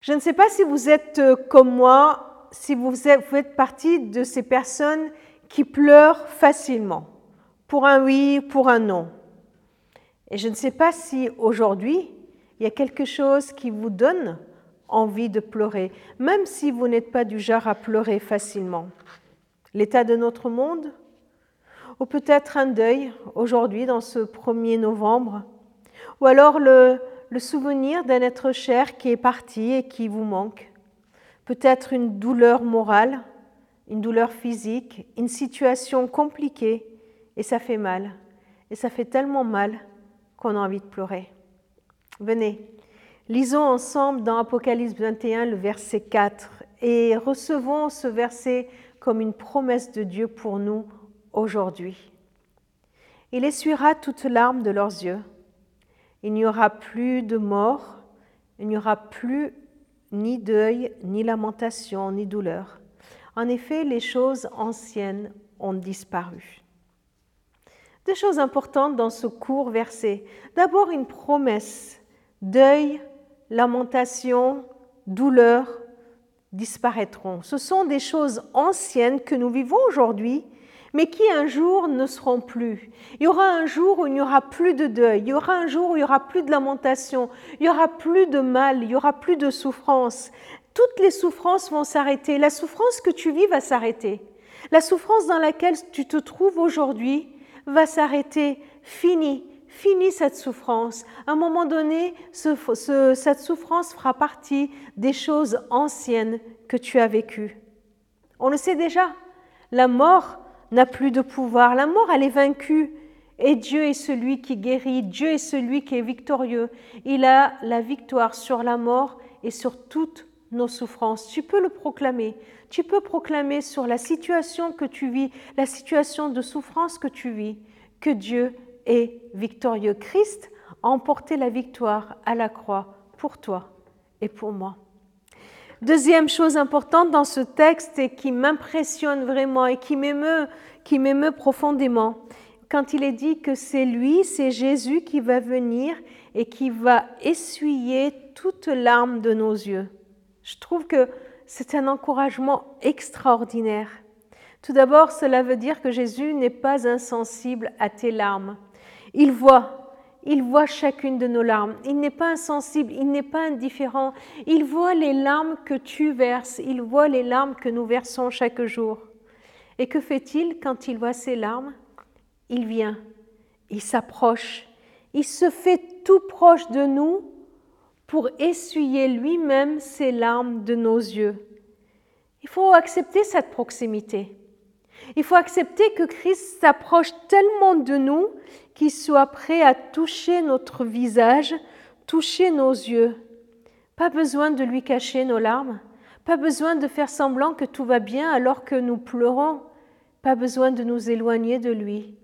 Je ne sais pas si vous êtes euh, comme moi, si vous faites partie de ces personnes qui pleurent facilement, pour un oui, pour un non. Et je ne sais pas si aujourd'hui, il y a quelque chose qui vous donne envie de pleurer, même si vous n'êtes pas du genre à pleurer facilement. L'état de notre monde, ou peut-être un deuil aujourd'hui dans ce 1er novembre, ou alors le, le souvenir d'un être cher qui est parti et qui vous manque, peut-être une douleur morale, une douleur physique, une situation compliquée, et ça fait mal, et ça fait tellement mal qu'on a envie de pleurer. Venez, lisons ensemble dans Apocalypse 21 le verset 4 et recevons ce verset comme une promesse de Dieu pour nous aujourd'hui. Il essuiera toutes larmes de leurs yeux il n'y aura plus de mort, il n'y aura plus ni deuil, ni lamentation, ni douleur. En effet, les choses anciennes ont disparu. Deux choses importantes dans ce court verset. D'abord, une promesse. Deuil, lamentation, douleur disparaîtront. Ce sont des choses anciennes que nous vivons aujourd'hui mais qui un jour ne seront plus. Il y aura un jour où il n'y aura plus de deuil, il y aura un jour où il n'y aura plus de lamentation, il n'y aura plus de mal, il n'y aura plus de souffrance. Toutes les souffrances vont s'arrêter. La souffrance que tu vis va s'arrêter. La souffrance dans laquelle tu te trouves aujourd'hui va s'arrêter. Fini, fini cette souffrance. À un moment donné, cette souffrance fera partie des choses anciennes que tu as vécues. On le sait déjà. La mort n'a plus de pouvoir. La mort, elle est vaincue. Et Dieu est celui qui guérit, Dieu est celui qui est victorieux. Il a la victoire sur la mort et sur toutes nos souffrances. Tu peux le proclamer. Tu peux proclamer sur la situation que tu vis, la situation de souffrance que tu vis, que Dieu est victorieux. Christ a emporté la victoire à la croix pour toi et pour moi. Deuxième chose importante dans ce texte et qui m'impressionne vraiment et qui m'émeut, profondément, quand il est dit que c'est lui, c'est Jésus qui va venir et qui va essuyer toute larme de nos yeux. Je trouve que c'est un encouragement extraordinaire. Tout d'abord, cela veut dire que Jésus n'est pas insensible à tes larmes. Il voit, il voit chacune de nos larmes. Il n'est pas insensible, il n'est pas indifférent. Il voit les larmes que tu verses, il voit les larmes que nous versons chaque jour. Et que fait-il quand il voit ces larmes? Il vient, il s'approche, il se fait tout proche de nous pour essuyer lui-même ces larmes de nos yeux. Il faut accepter cette proximité. Il faut accepter que Christ s'approche tellement de nous qu'il soit prêt à toucher notre visage, toucher nos yeux. Pas besoin de lui cacher nos larmes, pas besoin de faire semblant que tout va bien alors que nous pleurons, pas besoin de nous éloigner de lui.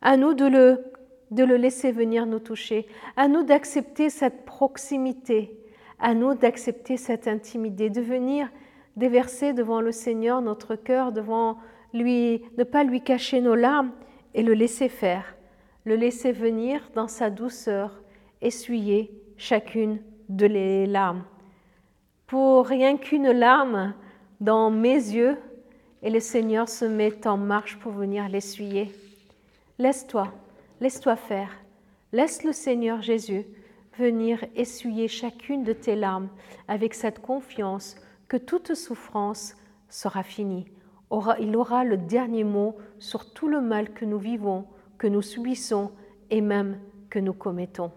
À nous de le, de le laisser venir nous toucher, à nous d'accepter cette proximité, à nous d'accepter cette intimité, de venir déverser devant le Seigneur notre cœur, devant lui, ne pas lui cacher nos larmes et le laisser faire, le laisser venir dans sa douceur, essuyer chacune de les larmes. Pour rien qu'une larme dans mes yeux, et le Seigneur se met en marche pour venir l'essuyer. Laisse-toi, laisse-toi faire. Laisse le Seigneur Jésus venir essuyer chacune de tes larmes avec cette confiance que toute souffrance sera finie il aura le dernier mot sur tout le mal que nous vivons, que nous subissons et même que nous commettons.